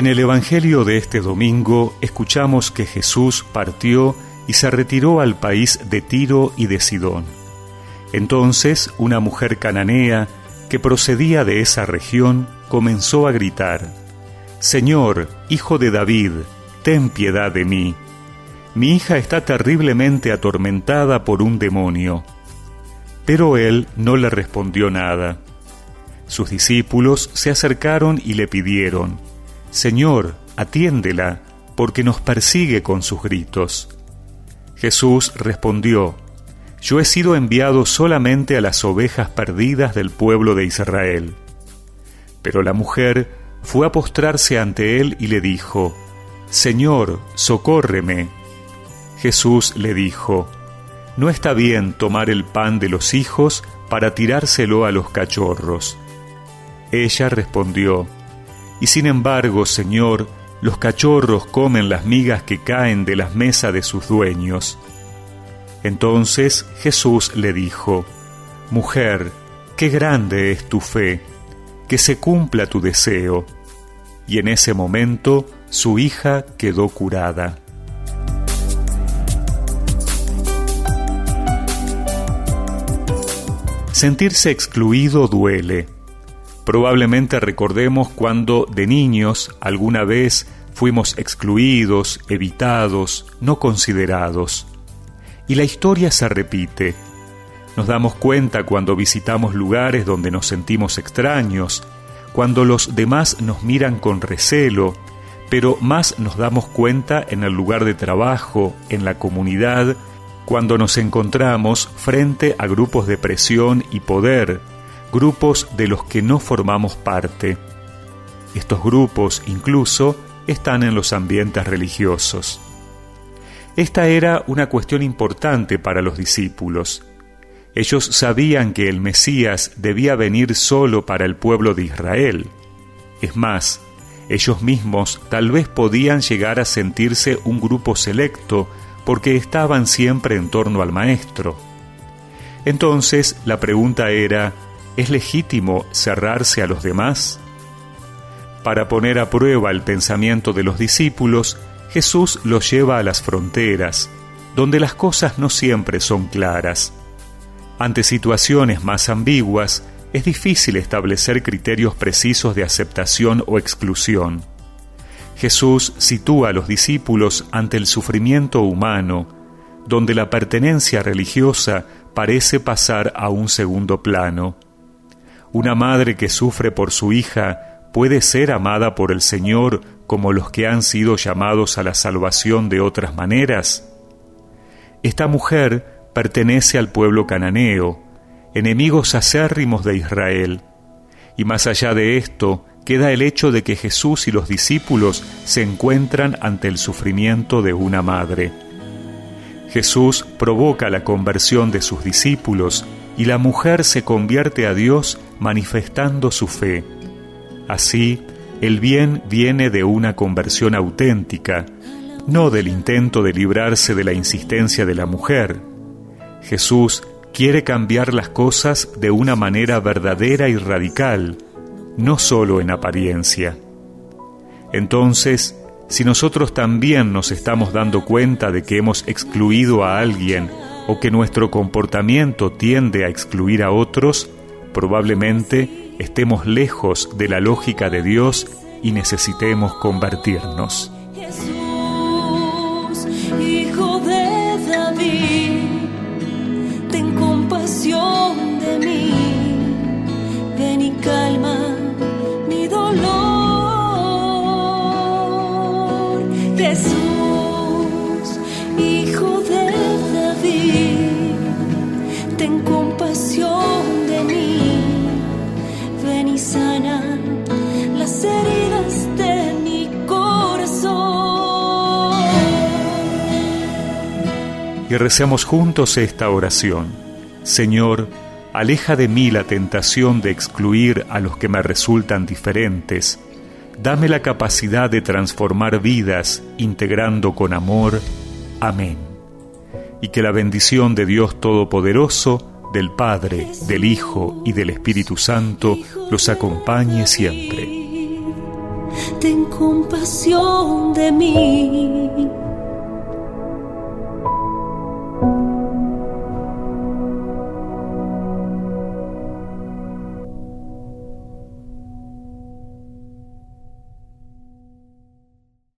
En el Evangelio de este domingo escuchamos que Jesús partió y se retiró al país de Tiro y de Sidón. Entonces una mujer cananea que procedía de esa región comenzó a gritar, Señor, hijo de David, ten piedad de mí. Mi hija está terriblemente atormentada por un demonio. Pero él no le respondió nada. Sus discípulos se acercaron y le pidieron, Señor, atiéndela, porque nos persigue con sus gritos. Jesús respondió, Yo he sido enviado solamente a las ovejas perdidas del pueblo de Israel. Pero la mujer fue a postrarse ante él y le dijo, Señor, socórreme. Jesús le dijo, No está bien tomar el pan de los hijos para tirárselo a los cachorros. Ella respondió, y sin embargo, Señor, los cachorros comen las migas que caen de las mesas de sus dueños. Entonces Jesús le dijo, Mujer, qué grande es tu fe, que se cumpla tu deseo. Y en ese momento su hija quedó curada. Sentirse excluido duele Probablemente recordemos cuando de niños alguna vez fuimos excluidos, evitados, no considerados. Y la historia se repite. Nos damos cuenta cuando visitamos lugares donde nos sentimos extraños, cuando los demás nos miran con recelo, pero más nos damos cuenta en el lugar de trabajo, en la comunidad, cuando nos encontramos frente a grupos de presión y poder, grupos de los que no formamos parte. Estos grupos incluso están en los ambientes religiosos. Esta era una cuestión importante para los discípulos. Ellos sabían que el Mesías debía venir solo para el pueblo de Israel. Es más, ellos mismos tal vez podían llegar a sentirse un grupo selecto porque estaban siempre en torno al Maestro. Entonces la pregunta era, ¿Es legítimo cerrarse a los demás? Para poner a prueba el pensamiento de los discípulos, Jesús los lleva a las fronteras, donde las cosas no siempre son claras. Ante situaciones más ambiguas, es difícil establecer criterios precisos de aceptación o exclusión. Jesús sitúa a los discípulos ante el sufrimiento humano, donde la pertenencia religiosa parece pasar a un segundo plano. Una madre que sufre por su hija puede ser amada por el Señor como los que han sido llamados a la salvación de otras maneras. Esta mujer pertenece al pueblo cananeo, enemigos acérrimos de Israel. Y más allá de esto, queda el hecho de que Jesús y los discípulos se encuentran ante el sufrimiento de una madre. Jesús provoca la conversión de sus discípulos y la mujer se convierte a Dios manifestando su fe. Así, el bien viene de una conversión auténtica, no del intento de librarse de la insistencia de la mujer. Jesús quiere cambiar las cosas de una manera verdadera y radical, no solo en apariencia. Entonces, si nosotros también nos estamos dando cuenta de que hemos excluido a alguien o que nuestro comportamiento tiende a excluir a otros, probablemente estemos lejos de la lógica de Dios y necesitemos convertirnos. Jesús, hijo de David, ten compasión de mí, ven y calma mi dolor. Jesús. Y recemos juntos esta oración. Señor, aleja de mí la tentación de excluir a los que me resultan diferentes. Dame la capacidad de transformar vidas integrando con amor. Amén. Y que la bendición de Dios Todopoderoso, del Padre, del Hijo y del Espíritu Santo los acompañe siempre. ten compasión de mí.